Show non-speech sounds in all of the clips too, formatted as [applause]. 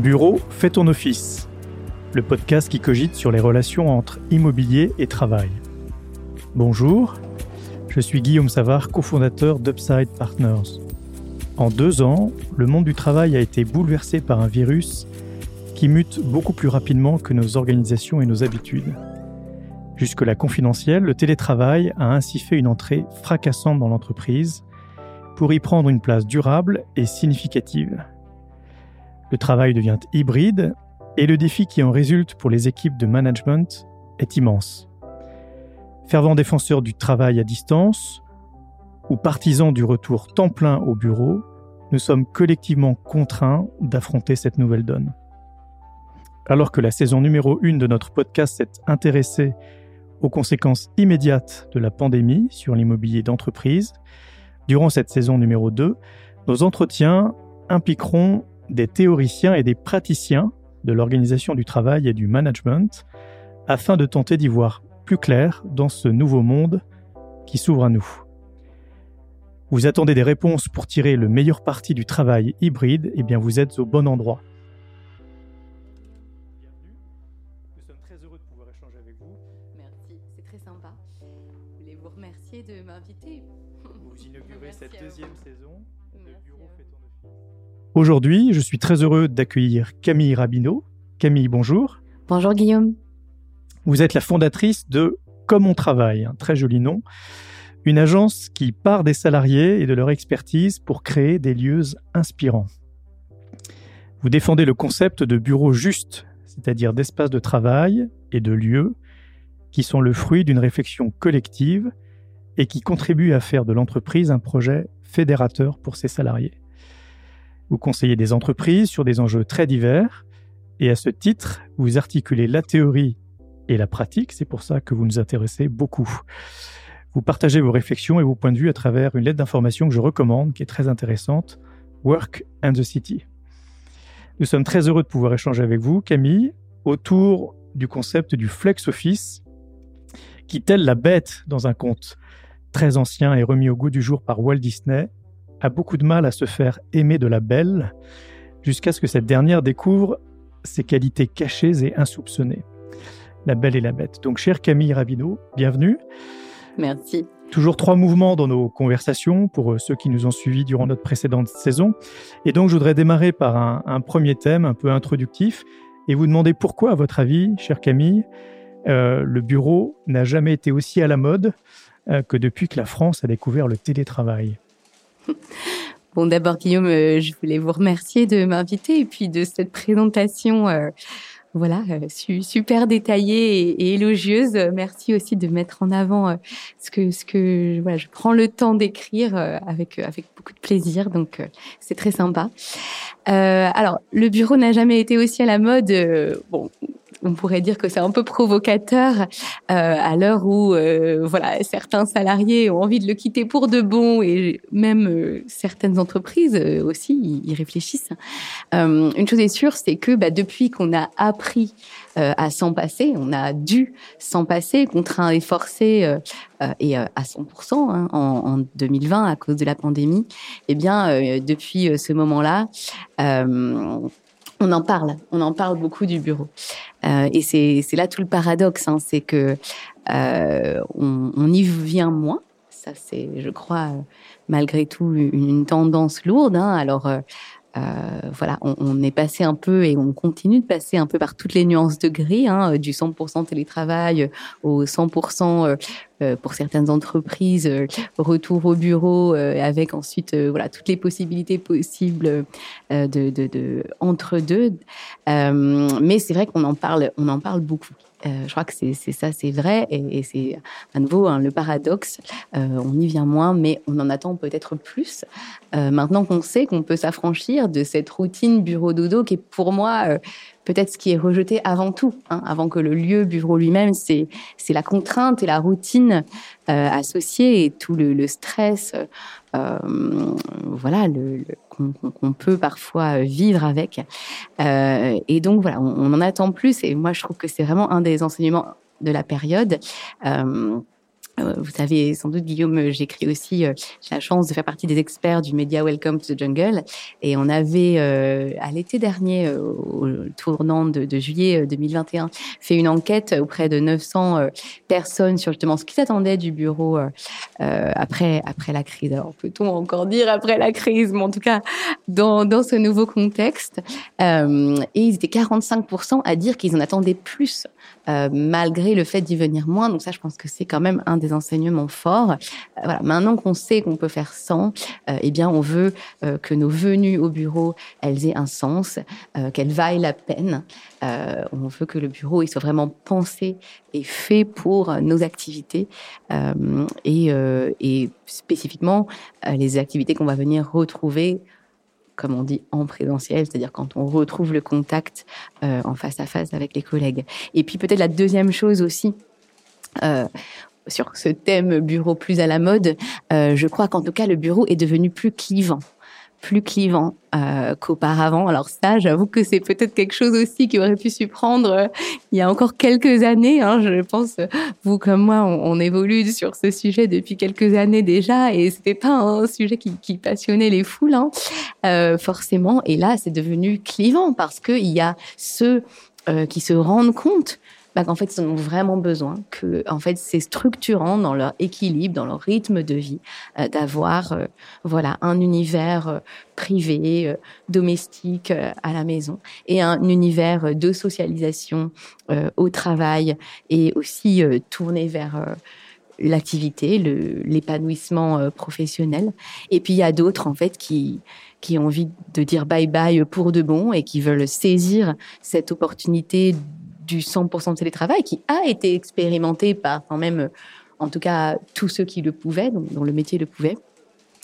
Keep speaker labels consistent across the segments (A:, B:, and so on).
A: Bureau, fais ton office. Le podcast qui cogite sur les relations entre immobilier et travail. Bonjour, je suis Guillaume Savard, cofondateur d'Upside Partners. En deux ans, le monde du travail a été bouleversé par un virus qui mute beaucoup plus rapidement que nos organisations et nos habitudes. Jusque-là confidentiel, le télétravail a ainsi fait une entrée fracassante dans l'entreprise pour y prendre une place durable et significative. Le travail devient hybride et le défi qui en résulte pour les équipes de management est immense. Fervent défenseur du travail à distance ou partisan du retour temps plein au bureau, nous sommes collectivement contraints d'affronter cette nouvelle donne. Alors que la saison numéro 1 de notre podcast s'est intéressée aux conséquences immédiates de la pandémie sur l'immobilier d'entreprise, durant cette saison numéro 2, nos entretiens impliqueront des théoriciens et des praticiens de l'organisation du travail et du management afin de tenter d'y voir plus clair dans ce nouveau monde qui s'ouvre à nous. Vous attendez des réponses pour tirer le meilleur parti du travail hybride, et eh bien vous êtes au bon endroit. Bienvenue. Nous sommes très heureux de pouvoir échanger avec vous.
B: Merci, c'est très sympa. Je voulais vous remercier de m'inviter?
A: Vous inaugurez cette deuxième saison Aujourd'hui, je suis très heureux d'accueillir Camille Rabineau. Camille, bonjour.
B: Bonjour Guillaume.
A: Vous êtes la fondatrice de Comme on travaille, un très joli nom, une agence qui part des salariés et de leur expertise pour créer des lieux inspirants. Vous défendez le concept de bureau juste, c'est-à-dire d'espace de travail et de lieux qui sont le fruit d'une réflexion collective et qui contribuent à faire de l'entreprise un projet fédérateur pour ses salariés. Vous conseillez des entreprises sur des enjeux très divers et à ce titre, vous articulez la théorie et la pratique. C'est pour ça que vous nous intéressez beaucoup. Vous partagez vos réflexions et vos points de vue à travers une lettre d'information que je recommande, qui est très intéressante, Work and the City. Nous sommes très heureux de pouvoir échanger avec vous, Camille, autour du concept du flex office, qui, tel la bête dans un conte très ancien et remis au goût du jour par Walt Disney, a beaucoup de mal à se faire aimer de la belle, jusqu'à ce que cette dernière découvre ses qualités cachées et insoupçonnées. La belle et la bête. Donc, chère Camille Rabineau, bienvenue.
B: Merci.
A: Toujours trois mouvements dans nos conversations pour euh, ceux qui nous ont suivis durant notre précédente saison. Et donc, je voudrais démarrer par un, premier thème un peu introductif et vous demander pourquoi, à votre avis, chère Camille, euh, le bureau n'a jamais été aussi à la mode euh, que depuis que la France a découvert le télétravail. [laughs]
B: Bon, d'abord, Guillaume, euh, je voulais vous remercier de m'inviter et puis de cette présentation, euh, voilà, euh, super détaillée et, élogieuse. Merci aussi de mettre en avant ce que, ce que, voilà, je prends le temps d'écrire avec avec beaucoup de plaisir, donc c'est très sympa. alors, le bureau n'a jamais été aussi à la mode. bon, on pourrait dire que c'est un peu provocateur euh, à l'heure où euh, voilà certains salariés ont envie de le quitter pour de bon et même euh, certaines entreprises aussi y, réfléchissent. une chose est sûre, c'est que bah, depuis qu'on a appris à s'en passer, on a dû s'en passer, contraint et forcé et à 100% hein, en, en, 2020 à cause de la pandémie. Eh bien, depuis ce moment-là on en parle, on en parle beaucoup du bureau. Euh, et c'est là tout le paradoxe, hein, c'est que euh, on, y vient moins. Ça, c'est, je crois, malgré tout, une, tendance lourde. Hein. Alors, euh, voilà, on, est passé un peu et on continue de passer un peu par toutes les nuances de gris, hein, du 100% télétravail au 100% euh, pour certaines entreprises, retour au bureau avec ensuite voilà toutes les possibilités possibles de, entre deux. mais c'est vrai qu'on en parle, on en parle beaucoup. Euh, je crois que c'est ça, c'est vrai, et, c'est à nouveau hein, le paradoxe. Euh, on y vient moins, mais on en attend peut-être plus. Euh, maintenant qu'on sait qu'on peut s'affranchir de cette routine bureau-dodo qui est pour moi euh, peut-être ce qui est rejeté avant tout, hein, avant que le lieu bureau lui-même, c'est c'est la contrainte et la routine euh, associée et tout le, stress, euh, voilà, qu'on peut parfois vivre avec. Euh, et donc voilà, on, en attend plus. Et moi, je trouve que c'est vraiment un des enseignements de la période. Euh, euh, vous savez sans doute, Guillaume, euh, j'écris aussi, euh, j'ai la chance de faire partie des experts du média Welcome to the Jungle. Et on avait, à l'été dernier, au tournant de, de, juillet 2021, fait une enquête auprès de 900 personnes sur justement ce qu'ils attendaient du bureau après, après la crise. Alors, peut-on encore dire après la crise, mais en tout cas, dans, dans ce nouveau contexte. et ils étaient 45% à dire qu'ils en attendaient plus, malgré le fait d'y venir moins. Donc ça, je pense que c'est quand même un des enseignements forts. Euh, voilà, maintenant qu'on sait qu'on peut faire sans, euh, eh bien, on veut euh, que nos venues au bureau, elles aient un sens, qu'elles vaillent la peine. on veut que le bureau il soit vraiment pensé et fait pour nos activités et, spécifiquement les activités qu'on va venir retrouver comme on dit, en présentiel, c'est-à-dire quand on retrouve le contact en face à face avec les collègues. Et puis peut-être la deuxième chose aussi, euh, sur ce thème bureau plus à la mode, euh, je crois qu'en tout cas le bureau est devenu plus clivant plus clivant euh, qu'auparavant. Alors ça, j'avoue que c'est peut-être quelque chose aussi qui aurait pu s'y prendre euh, il y a encore quelques années. Hein, je pense, vous comme moi, on, évolue sur ce sujet depuis quelques années déjà, et c'était pas un sujet qui, passionnait les foules, hein, euh, forcément. Et là, c'est devenu clivant parce qu'il y a ceux qui se rendent compte bah, qu'en fait, ils en ont vraiment besoin, que en fait, c'est structurant dans leur équilibre, dans leur rythme de vie, euh, d'avoir euh, voilà un univers euh, privé, domestique à la maison et un univers de socialisation au travail et aussi tourné vers l'activité, l'épanouissement professionnel. Et puis il y a d'autres en fait qui qui ont envie de dire bye bye pour de bon et qui veulent saisir cette opportunité du 100% de télétravail qui a été expérimenté par quand même, en tout cas, tous ceux qui le pouvaient, dont, le métier le pouvait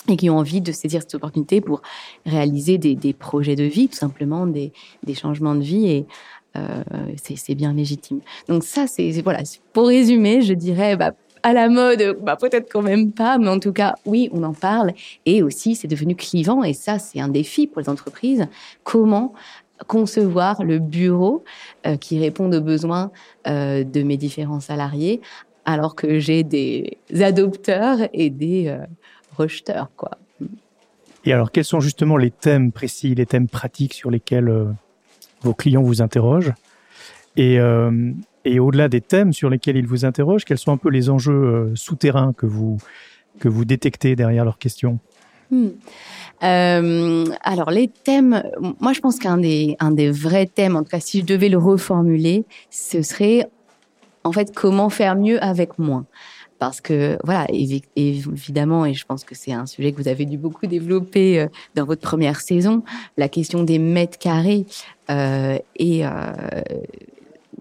B: et qui ont envie de saisir cette opportunité pour réaliser des, projets de vie, tout simplement des, changements de vie et euh, c'est bien légitime. Donc ça, c'est voilà. Pour résumer, je dirais bah, à la mode, bah, peut-être quand même pas, mais en tout cas, oui, on en parle et aussi c'est devenu clivant et ça, c'est un défi pour les entreprises. Comment concevoir le bureau euh, qui répond aux besoins euh, de mes différents salariés, alors que j'ai des adopteurs et des euh, rejeteurs, quoi.
A: Et alors, quels sont justement les thèmes précis, les thèmes pratiques sur lesquels vos clients vous interrogent? Et, et au-delà des thèmes sur lesquels ils vous interrogent, quels sont un peu les enjeux souterrains que vous, que vous détectez derrière leurs questions?
B: Hmm. Euh, alors les thèmes, moi je pense qu'un des un des vrais thèmes, en tout cas si je devais le reformuler, ce serait en fait comment faire mieux avec moins. Parce que voilà, évidemment, et je pense que c'est un sujet que vous avez dû beaucoup développer euh, dans votre première saison, la question des mètres carrés euh, et euh,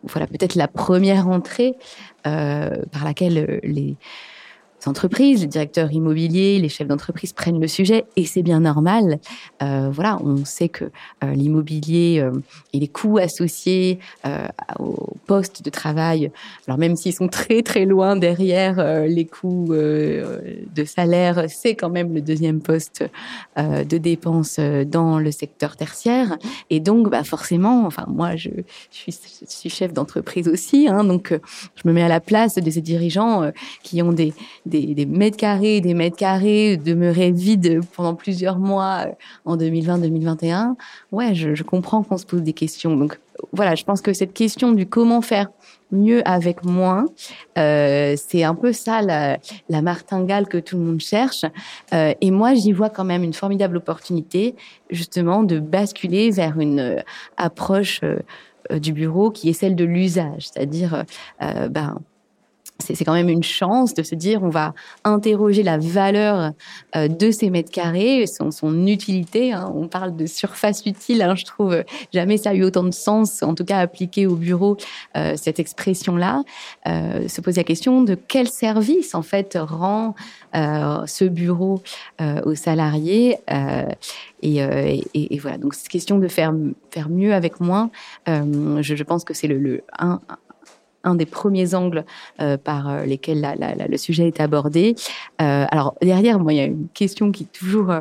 B: voilà peut-être la première entrée par laquelle les entreprises, les directeurs immobiliers, les chefs d'entreprise prennent le sujet et c'est bien normal. Euh, voilà, on sait que euh, l'immobilier euh, et les coûts associés euh, au poste de travail, alors même s'ils sont très très loin derrière les coûts de salaire, c'est quand même le deuxième poste de dépenses dans le secteur tertiaire. Et donc, bah forcément, enfin moi je, suis, chef d'entreprise aussi, hein, donc je me mets à la place de ces dirigeants qui ont des, mètres carrés, des mètres carrés demeuraient vides pendant plusieurs mois euh, en 2020-2021, ouais, je, comprends qu'on se pose des questions. Donc voilà, je pense que cette question du comment faire mieux avec moins, euh, c'est un peu ça la, martingale que tout le monde cherche. Euh, et moi, j'y vois quand même une formidable opportunité, justement, de basculer vers une approche du bureau qui est celle de l'usage, c'est-à-dire, ben c'est quand même une chance de se dire on va interroger la valeur euh, de ces mètres carrés, son, utilité. Hein. On parle de surface utile, hein, je trouve jamais ça a eu autant de sens, en tout cas appliqué au bureau, euh, cette expression-là. Euh, se poser la question de quel service en fait rend ce bureau aux salariés. Et, voilà, donc cette question de faire faire mieux avec moins, je, je, pense que c'est le, le un, un des premiers angles euh, par euh, lesquels le sujet est abordé. Euh, alors derrière, moi, il y a une question qui toujours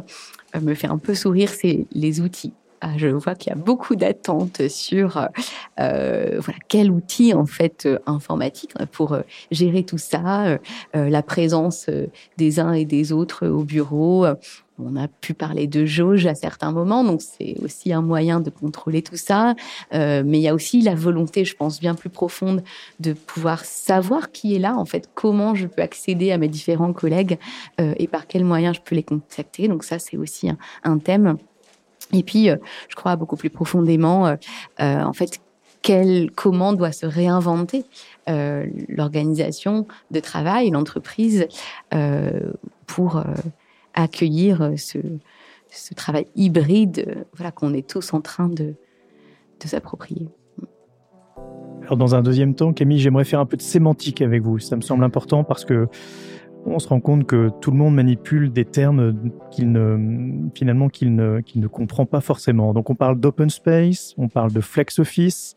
B: me fait un peu sourire, c'est les outils. ah, je vois qu'il y a beaucoup d'attentes sur voilà quel outil en fait informatique pour gérer tout ça, la présence des uns et des autres au bureau, on a pu parler de jauge à certains moments, donc c'est aussi un moyen de contrôler tout ça. Euh, mais il y a aussi la volonté, je pense, bien plus profonde de pouvoir savoir qui est là, en fait, comment je peux accéder à mes différents collègues euh, et par quels moyens je peux les contacter. Donc ça, c'est aussi un, thème. Et puis, euh, je crois beaucoup plus profondément, en fait, quel, comment doit se réinventer l'organisation de travail, l'entreprise, pour accueillir euh, ce, travail hybride euh, voilà, qu'on est tous en train de, de s'approprier.
A: Alors dans un deuxième temps, Camille, j'aimerais faire un peu de sémantique avec vous. Ça me semble important parce que on se rend compte que tout le monde manipule des termes qu'il ne, finalement qu'il ne, qu'il ne comprend pas forcément. Donc on parle d'open space, on parle de flex office,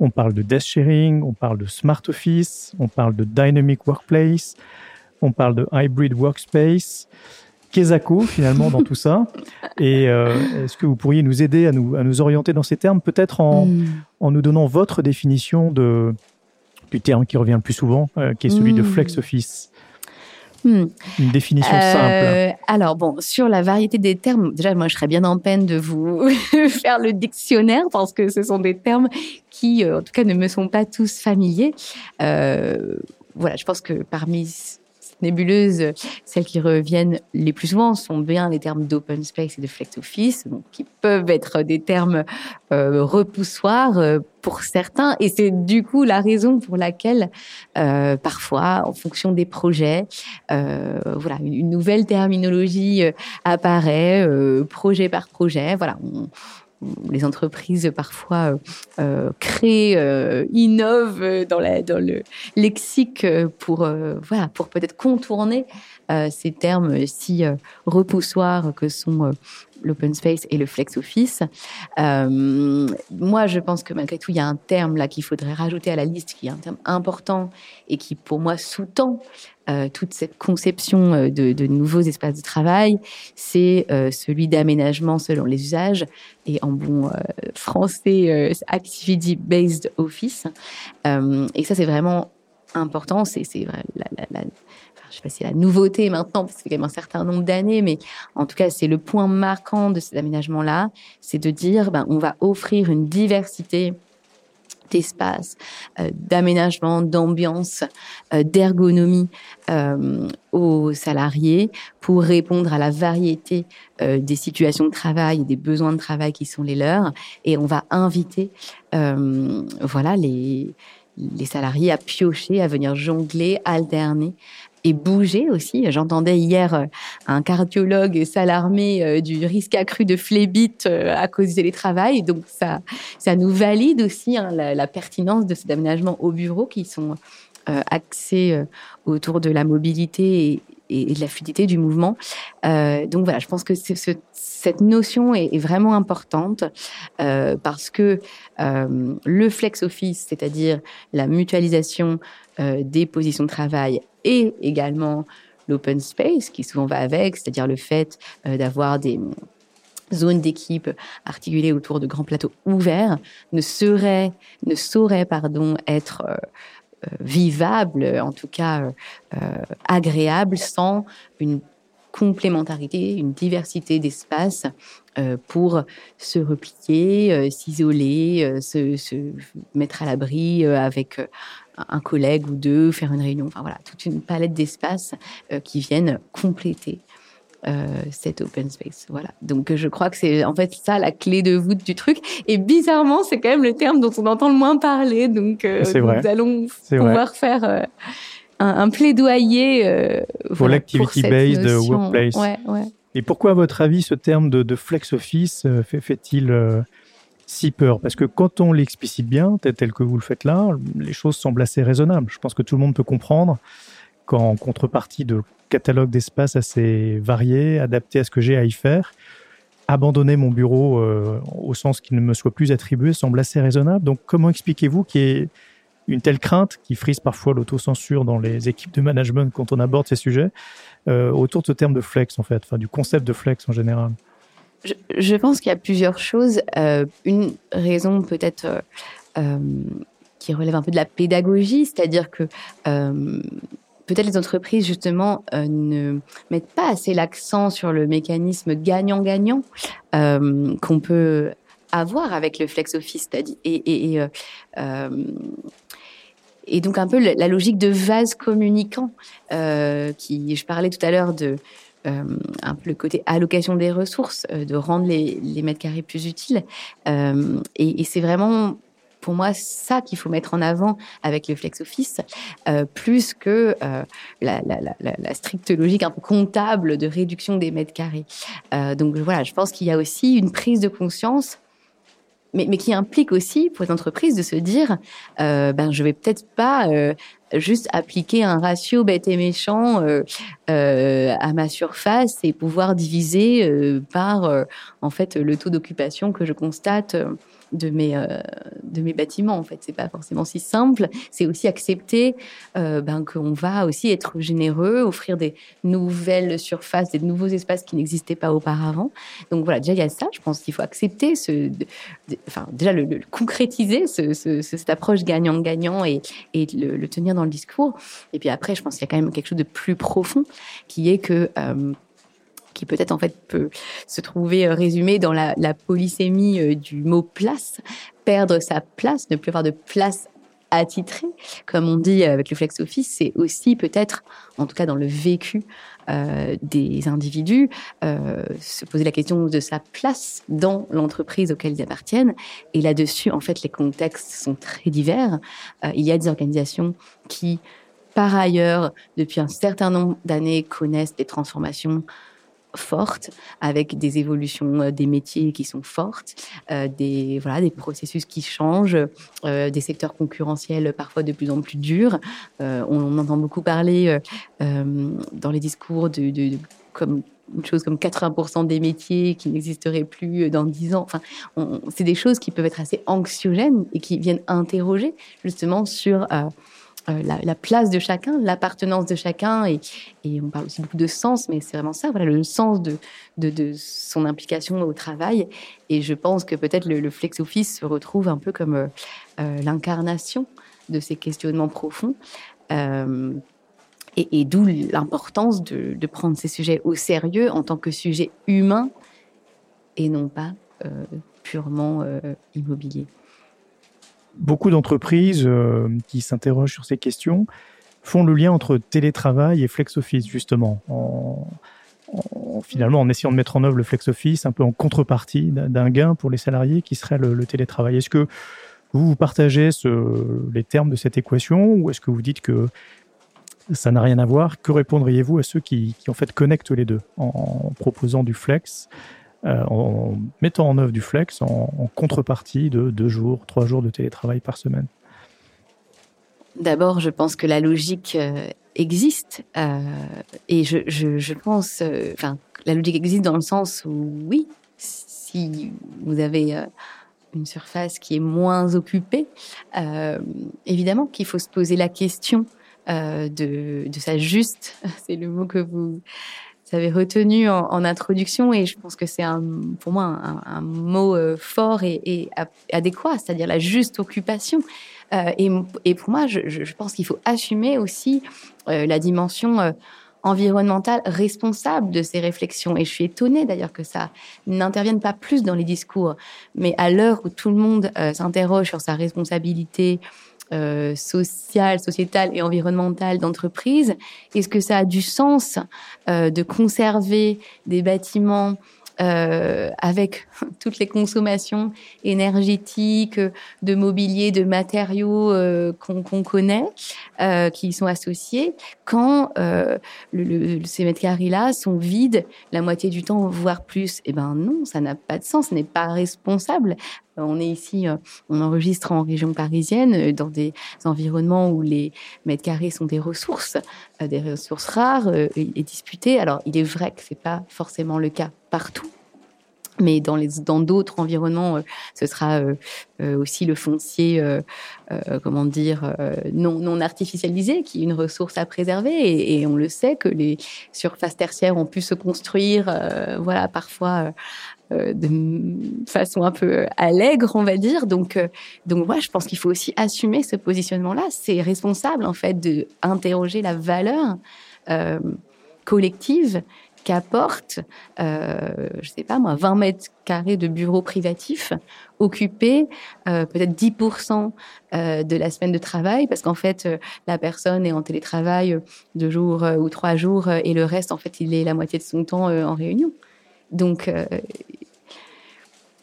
A: on parle de desk sharing, on parle de smart office, on parle de dynamic workplace, on parle de hybrid workspace. Kesako finalement dans tout ça. Et euh, est-ce que vous pourriez nous aider à nous, à nous orienter dans ces termes, peut-être en, hmm. en nous donnant votre définition de, du terme qui revient le plus souvent, euh, qui est celui de hmm. flex office? Hmm. Une définition euh,
B: simple. Alors bon, sur la variété des termes, déjà moi je serais bien en peine de vous [laughs] faire le dictionnaire parce que ce sont des termes qui, en tout cas, ne me sont pas tous familiers. voilà, je pense que parmi nébuleuses, celles qui reviennent les plus souvent sont bien les termes d'open space et de flex office, donc qui peuvent être des termes euh, repoussoirs euh, pour certains. Et c'est du coup la raison pour laquelle euh, parfois, en fonction des projets, voilà, une, nouvelle terminologie apparaît projet par projet. Voilà, les entreprises parfois euh, euh créent, euh, innovent dans, le lexique pour pour peut-être contourner ces termes si repoussoirs que sont l'open space et le flex office. moi, je pense que malgré tout, il y a un terme là qu'il faudrait rajouter à la liste, qui est un terme important et qui, pour moi, sous-tend euh, toute cette conception euh, de, nouveaux espaces de travail, c'est euh, celui d'aménagement selon les usages et en bon français activity-based office. et ça, c'est vraiment important. C'est la, la, la je sais pas si c'est la nouveauté maintenant, parce c'est quand même un certain nombre d'années, mais en tout cas, c'est le point marquant de cet aménagement-là, c'est de dire, ben, on va offrir une diversité d'espace, euh, d'aménagement, d'ambiance, euh, d'ergonomie euh, aux salariés pour répondre à la variété des situations de travail et des besoins de travail qui sont les leurs. Et on va inviter, voilà, les les salariés à piocher, à venir jongler, alterner bouger aussi. J'entendais hier euh, un cardiologue s'alarmer euh, du risque accru de phlébite euh, à cause du télétravail. Donc ça, ça nous valide aussi hein, la, pertinence de ces aménagements au bureau qui sont axés autour de la mobilité et, de la fluidité du mouvement. donc voilà, je pense que cette notion est, vraiment importante parce que le flex office, c'est-à-dire la mutualisation des positions de travail et également l'open space qui souvent va avec, c'est-à-dire le fait euh, d'avoir des zones d'équipe articulées autour de grands plateaux ouverts, ne serait, ne saurait pardon être euh, euh, vivable, en tout cas agréable, sans une complémentarité, une diversité d'espaces pour se replier, s'isoler, se, mettre à l'abri avec un collègue ou deux, faire une réunion. Enfin voilà, toute une palette d'espaces euh, qui viennent compléter euh, cet open space. Voilà. Donc je crois que c'est en fait ça la clé de voûte du truc. Et bizarrement, c'est quand même le terme dont on entend le moins parler. Donc euh, nous allons pouvoir faire un, plaidoyer
A: pour l'activity-based workplace. Et pourquoi, à votre avis, ce terme de, de flex office fait-il si peur Parce que quand on l'explicite bien, tel, que vous le faites là, les choses semblent assez raisonnables. Je pense que tout le monde peut comprendre qu'en contrepartie de catalogue d'espaces assez variés, adaptés à ce que j'ai à y faire, abandonner mon bureau euh, au sens qu'il ne me soit plus attribué semble assez raisonnable. Donc comment expliquez-vous qu'il y ait une telle crainte qui frise parfois l'autocensure dans les équipes de management quand on aborde ces sujets euh, autour de ce terme de flex en fait, enfin du concept de flex en général?
B: Je, pense qu'il y a plusieurs choses. une raison peut-être qui relève un peu de la pédagogie, c'est-à-dire que peut-être les entreprises justement ne mettent pas assez l'accent sur le mécanisme gagnant-gagnant qu'on peut avoir avec le flex office, et, et, donc un peu la logique de vase communicant, euh, qui je parlais tout à l'heure de euh, un peu le côté allocation des ressources, euh, de rendre les, les, mètres carrés plus utiles. Euh, et, c'est vraiment pour moi ça qu'il faut mettre en avant avec le flex office, plus que la, la, la, la, stricte logique un peu comptable de réduction des mètres carrés. Donc voilà, je pense qu'il y a aussi une prise de conscience mais, mais, qui implique aussi pour les entreprises de se dire, euh, ben je vais peut-être pas euh, juste appliquer un ratio bête et méchant euh, euh, à ma surface et pouvoir diviser euh, par euh, en fait le taux d'occupation que je constate de mes euh, de mes bâtiments en fait. C'est pas forcément si simple. C'est aussi accepter euh, ben qu'on va aussi être généreux offrir des nouvelles surfaces des nouveaux espaces qui n'existaient pas auparavant. Donc voilà déjà il y a ça. Je pense qu'il faut accepter ce enfin déjà le, le concrétiser ce, ce, cette approche gagnant gagnant et, et le, le tenir dans le discours. Et puis après je pense qu'il y a quand même quelque chose de plus profond qui est que euh, qui peut-être en fait peut se trouver euh, résumé dans la, polysémie euh, du mot place, perdre sa place, ne plus avoir de place attitrée, comme on dit avec le flex office, c'est aussi peut-être, en tout cas dans le vécu euh, des individus, euh, se poser la question de sa place dans l'entreprise auquel ils appartiennent. Et là-dessus, en fait, les contextes sont très divers. Euh, il y a des organisations qui, par ailleurs, depuis un certain nombre d'années, connaissent des transformations fortes, avec des évolutions euh, des métiers qui sont fortes, euh, des, voilà, des processus qui changent, euh, des secteurs concurrentiels parfois de plus en plus durs. On, entend beaucoup parler dans les discours de, de, de comme une chose comme 80% des métiers qui n'existeraient plus dans 10 ans. Enfin, c'est des choses qui peuvent être assez anxiogènes et qui viennent interroger justement sur euh, la, la place de chacun, l'appartenance de chacun, et, on parle aussi beaucoup de sens, mais c'est vraiment ça, voilà, le sens de, de, son implication au travail. Et je pense que peut-être le, le flex office se retrouve un peu comme euh, euh, l'incarnation de ces questionnements profonds. Et, d'où l'importance de, de prendre ces sujets au sérieux en tant que sujet humain et non pas purement immobilier
A: beaucoup d'entreprises euh, qui s'interrogent sur ces questions font le lien entre télétravail et flex office justement en, en, finalement en essayant de mettre en œuvre le flex office un peu en contrepartie d'un gain pour les salariés qui serait le, télétravail. Est-ce que vous, partagez les termes de cette équation ou est-ce que vous dites que ça n'a rien à voir? Que répondriez-vous à ceux qui, en fait connectent les deux en proposant du flex euh, en mettant en œuvre du flex en, contrepartie de deux jours, trois jours de télétravail par semaine.
B: D'abord, je pense que la logique euh, existe euh, et je, pense, enfin, la logique existe dans le sens où oui, si vous avez une surface qui est moins occupée, évidemment qu'il faut se poser la question de, de sa juste, [laughs] c'est le mot que vous avez retenu en, introduction et je pense que c'est pour moi un, mot euh, fort et, adéquat, c'est-à-dire la juste occupation. Euh, et, pour moi, je, pense qu'il faut assumer aussi euh, la dimension environnementale responsable de ces réflexions. Et je suis étonnée d'ailleurs que ça n'intervienne pas plus dans les discours. Mais à l'heure où tout le monde s'interroge sur sa responsabilité, euh, sociale, sociétale et environnementale d'entreprise Est-ce que ça a du sens euh, de conserver des bâtiments euh, avec [laughs] toutes les consommations énergétiques, de mobilier, de matériaux euh, qu'on qu connaît, qui sont associés, quand ces mètres carrés-là sont vides la moitié du temps, voire plus? Eh ben non, ça n'a pas de sens, ce n'est pas responsable. On est ici, euh, on enregistre en région parisienne, euh, dans des environnements où les mètres carrés sont des ressources, euh, des ressources rares et disputées. Alors, il est vrai que ce n'est pas forcément le cas partout. Mais dans les dans d'autres environnements, euh, ce sera euh, euh, aussi le foncier, comment dire, non non artificialisé, qui est une ressource à préserver. Et, on le sait que les surfaces tertiaires ont pu se construire, voilà, parfois de façon un peu allègre, on va dire. Donc, donc moi, je pense qu'il faut aussi assumer ce positionnement-là. C'est responsable, en fait, de interroger la valeur collective qu'apporte, euh, je sais pas moi, 20 mètres carrés de bureaux privatifs occupés euh, peut-être 10% euh, de la semaine de travail parce qu'en fait euh, la personne est en télétravail deux jours ou trois jours et le reste en fait il est la moitié de son temps en réunion. Donc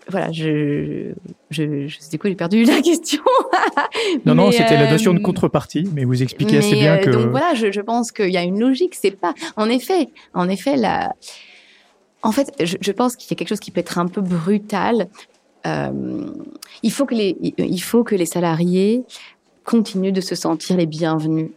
B: voilà, je, je, je du coup j'ai perdu la question. [laughs]
A: non, non, c'était la notion de euh, contrepartie, mais vous expliquez assez bien euh, que.
B: Donc voilà, je, je pense qu'il y a une logique. C'est pas, en effet, en effet, la. En fait, je, je pense qu'il y a quelque chose qui peut être un peu brutal. Euh, il faut que les, il faut que les salariés continuent de se sentir les bienvenus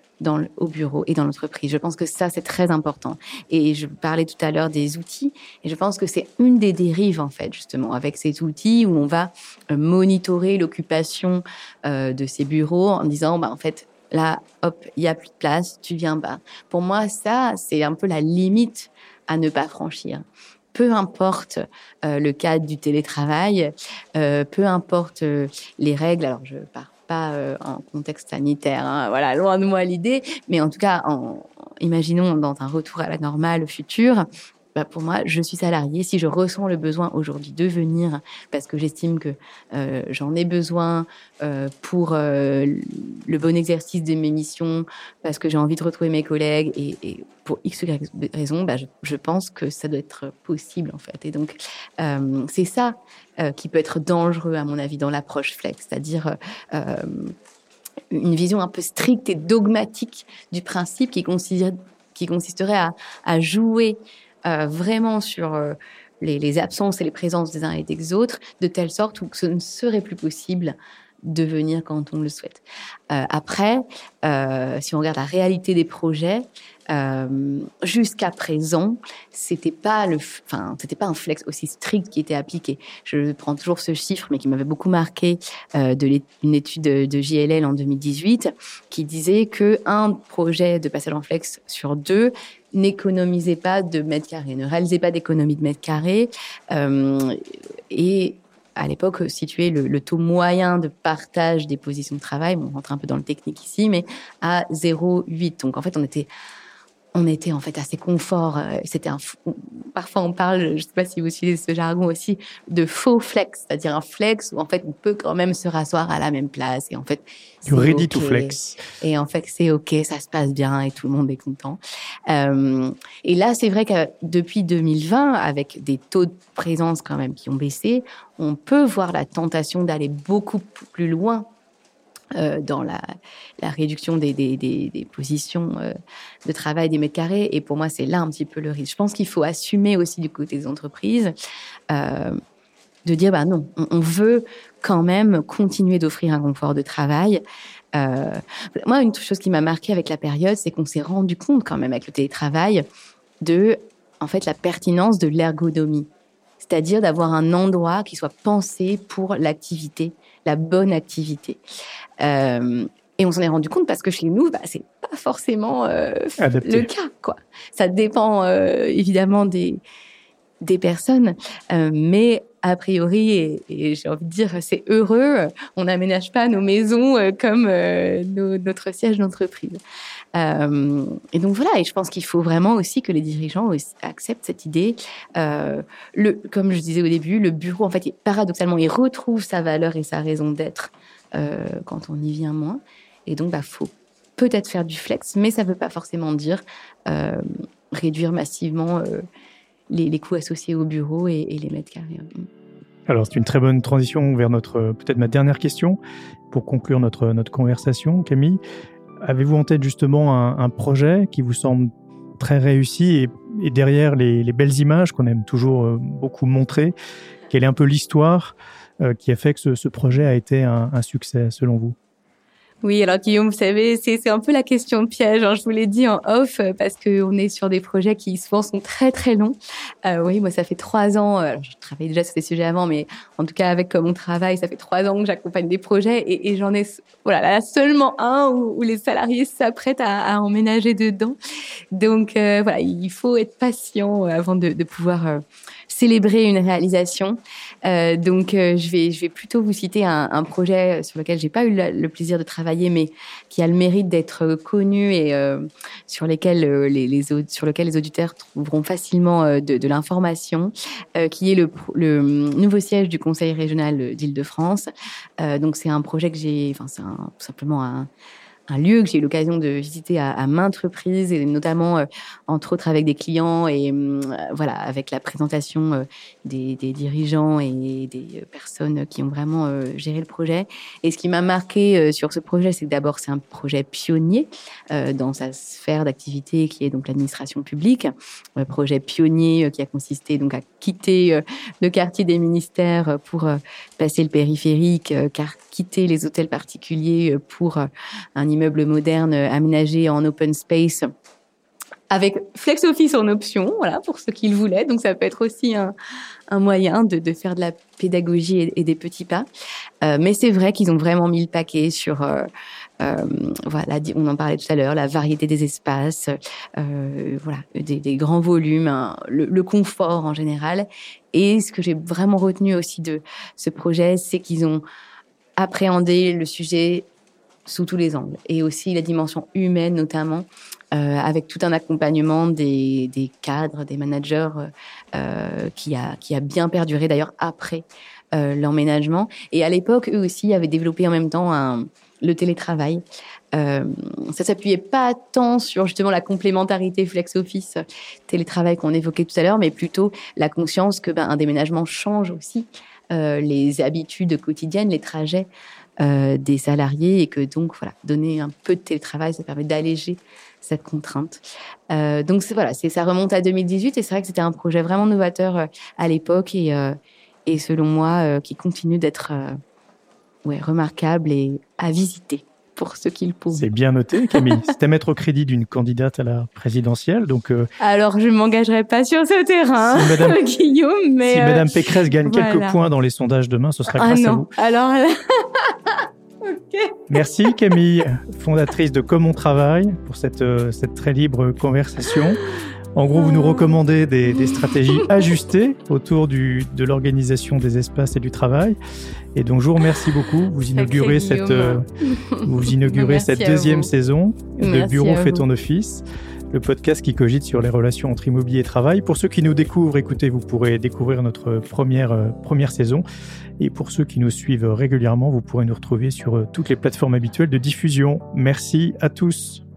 B: au bureau et dans l'entreprise. Je pense que ça, c'est très important. Et je parlais tout à l'heure des outils, et je pense que c'est une des dérives, en fait, justement, avec ces outils où on va euh, monitorer l'occupation euh, de ces bureaux en disant, bah, en fait, là, hop, il y a plus de place, tu viens pas. Pour moi, ça, c'est un peu la limite à ne pas franchir peu importe euh, le cadre du télétravail, peu importe les règles. Alors, je pars pas euh, en contexte sanitaire, hein, voilà, loin de moi l'idée, mais en tout cas, en, imaginons dans un retour à la normale futur, bah pour moi, je suis salarié. Si je ressens le besoin aujourd'hui de venir, parce que j'estime que euh, j'en ai besoin euh, pour euh, le bon exercice de mes missions, parce que j'ai envie de retrouver mes collègues, et, pour x raison, bah je, pense que ça doit être possible en fait. Et donc, c'est ça qui peut être dangereux à mon avis dans l'approche flex, c'est-à-dire une vision un peu stricte et dogmatique du principe qui, qui consisterait à, jouer vraiment sur euh, les, absences et les présences des uns et des autres, de telle sorte où ce ne serait plus possible de venir quand on le souhaite. Euh, après, euh, si on regarde la réalité des projets, euh, jusqu'à présent, c'était pas le, enfin, c'était pas un flex aussi strict qui était appliqué. Je prends toujours ce chiffre, mais qui m'avait beaucoup marqué euh, de une étude de, JLL en 2018, qui disait que un projet de passage en flex sur deux n'économisait pas de mètres carrés, ne réalisait pas d'économie de mètres carrés, euh, et à l'époque situé le, taux moyen de partage des positions de travail, on rentre un peu dans le technique ici, mais à 0,8. Donc en fait, on était on était en fait assez confort. Euh, c'était un, parfois on parle, je sais pas si vous suivez ce jargon aussi, de faux flex, c'est-à-dire un flex où en fait on peut quand même se rasseoir à la même place et en fait
A: du ready okay. to flex.
B: Et en fait c'est ok, ça se passe bien et tout le monde est content. Euh, et là c'est vrai que depuis 2020, avec des taux de présence quand même qui ont baissé, on peut voir la tentation d'aller beaucoup plus loin euh, dans la, réduction des, des, des, positions euh, de travail des mètres carrés. Et pour moi, c'est là un petit peu le risque. Je pense qu'il faut assumer aussi du côté des entreprises euh, de dire, bah non, on, veut quand même continuer d'offrir un confort de travail. Moi, une chose qui m'a marqué avec la période, c'est qu'on s'est rendu compte quand même avec le télétravail de, en fait, la pertinence de l'ergonomie. C'est-à-dire d'avoir un endroit qui soit pensé pour l'activité la bonne activité. Euh, et on s'en est rendu compte parce que chez nous, bah, c'est pas forcément euh, le cas. Quoi. Ça dépend euh, évidemment des, des personnes, mais a priori, et, j'ai envie de dire, c'est heureux, on n'aménage pas nos maisons euh, comme euh, notre siège d'entreprise. Euh, et donc voilà, et je pense qu'il faut vraiment aussi que les dirigeants acceptent cette idée. Comme je disais au début, le bureau, en fait, paradoxalement, il retrouve sa valeur et sa raison d'être quand on y vient moins. Et donc, bah, faut peut-être faire du flex, mais ça ne veut pas forcément dire réduire massivement les, coûts associés au bureau et, les mètres carrés.
A: Alors, c'est une très bonne transition vers notre peut-être ma dernière question pour conclure notre notre conversation, Camille. Avez-vous en tête justement un, projet qui vous semble très réussi et, derrière les, les, belles images qu'on aime toujours euh, beaucoup montrer, quelle est un peu l'histoire euh, qui a fait que ce, projet a été un succès selon vous?
B: Oui, alors Guillaume, vous savez, c'est un peu la question piège. Hein. Je vous l'ai dit en off euh, parce qu'on est sur des projets qui souvent sont très très longs. Euh, oui, moi ça fait trois ans. Alors, je travaillais déjà sur ces sujets avant, mais en tout cas avec mon travail, ça fait trois ans que j'accompagne des projets et, et j'en ai voilà là, seulement un où, où les salariés s'apprêtent à, à, emménager dedans. Donc euh, voilà, il faut être patient euh, avant de, de pouvoir euh, célébrer une réalisation. Euh, donc, euh, je vais je vais plutôt vous citer un, un projet sur lequel j'ai pas eu le, plaisir de travailler, mais qui a le mérite d'être connu et euh, sur lesquels euh, les, les sur lequel les auditeurs trouveront facilement euh, de, de l'information, qui est le, le nouveau siège du Conseil régional d'Île-de-France. donc, c'est un projet que j'ai, enfin, c'est simplement un un lieu que j'ai eu l'occasion de visiter à, maintes reprises et notamment euh, entre autres avec des clients et euh, voilà avec la présentation euh, des, des, dirigeants et des personnes qui ont vraiment géré le projet. Et ce qui m'a marqué sur ce projet c'est que d'abord c'est un projet pionnier dans sa sphère d'activité qui est donc l'administration publique. Un projet pionnier qui a consisté donc à quitter le quartier des ministères pour passer le périphérique quitter les hôtels particuliers pour un immeuble moderne aménagé en open space avec flex office en option, voilà pour ceux qui le voulaient. Donc ça peut être aussi un, un moyen de, de, faire de la pédagogie et, des petits pas. Euh, mais c'est vrai qu'ils ont vraiment mis le paquet sur euh, euh, voilà, on en parlait tout à l'heure, la variété des espaces, euh, voilà, des, des, grands volumes, hein, le, le, confort en général. Et ce que j'ai vraiment retenu aussi de ce projet, c'est qu'ils ont appréhendé le sujet sous tous les angles et aussi la dimension humaine notamment euh, avec tout un accompagnement des, des cadres, des managers euh, qui, a, qui a bien perduré d'ailleurs après euh, l'emménagement. Et à l'époque, eux aussi avaient développé en même temps un, le télétravail. Euh, ça s'appuyait pas tant sur justement la complémentarité flex office télétravail qu'on évoquait tout à l'heure, mais plutôt la conscience que ben, un déménagement change aussi euh, les habitudes quotidiennes, les trajets euh, des salariés et que donc voilà donner un peu de télétravail ça permet d'alléger cette contrainte euh, donc voilà ça remonte à 2018 et c'est vrai que c'était un projet vraiment novateur euh, à l'époque et euh, et selon moi qui continue d'être ouais remarquable et à visiter pour ceux qui le.
A: C'est bien noté, Camille. [laughs] C'est à mettre au crédit d'une candidate à la présidentielle. Donc, euh,
B: Alors, je ne m'engagerai pas sur ce terrain, si [laughs] Madame, Guillaume, mais...
A: Si euh, Madame Pécresse gagne voilà. quelques points dans les sondages demain, ce sera
B: ah
A: grâce
B: non.
A: à vous.
B: Alors... [laughs] okay.
A: Merci Camille, fondatrice de Comme on travaille, pour cette, euh, cette très libre conversation. En gros, vous nous recommandez des, des stratégies ajustées autour du, de l'organisation des espaces et du travail. Et donc, je vous remercie beaucoup. Vous inaugurez cette, euh, vous inaugurez cette deuxième saison de Bureau fait ton office le podcast qui cogite sur les relations entre immobilier et travail. Pour ceux qui nous découvrent, écoutez, vous pourrez découvrir notre première, euh, première saison. Et pour ceux qui nous suivent régulièrement, vous pourrez nous retrouver sur euh, toutes les plateformes habituelles de diffusion. Merci à tous.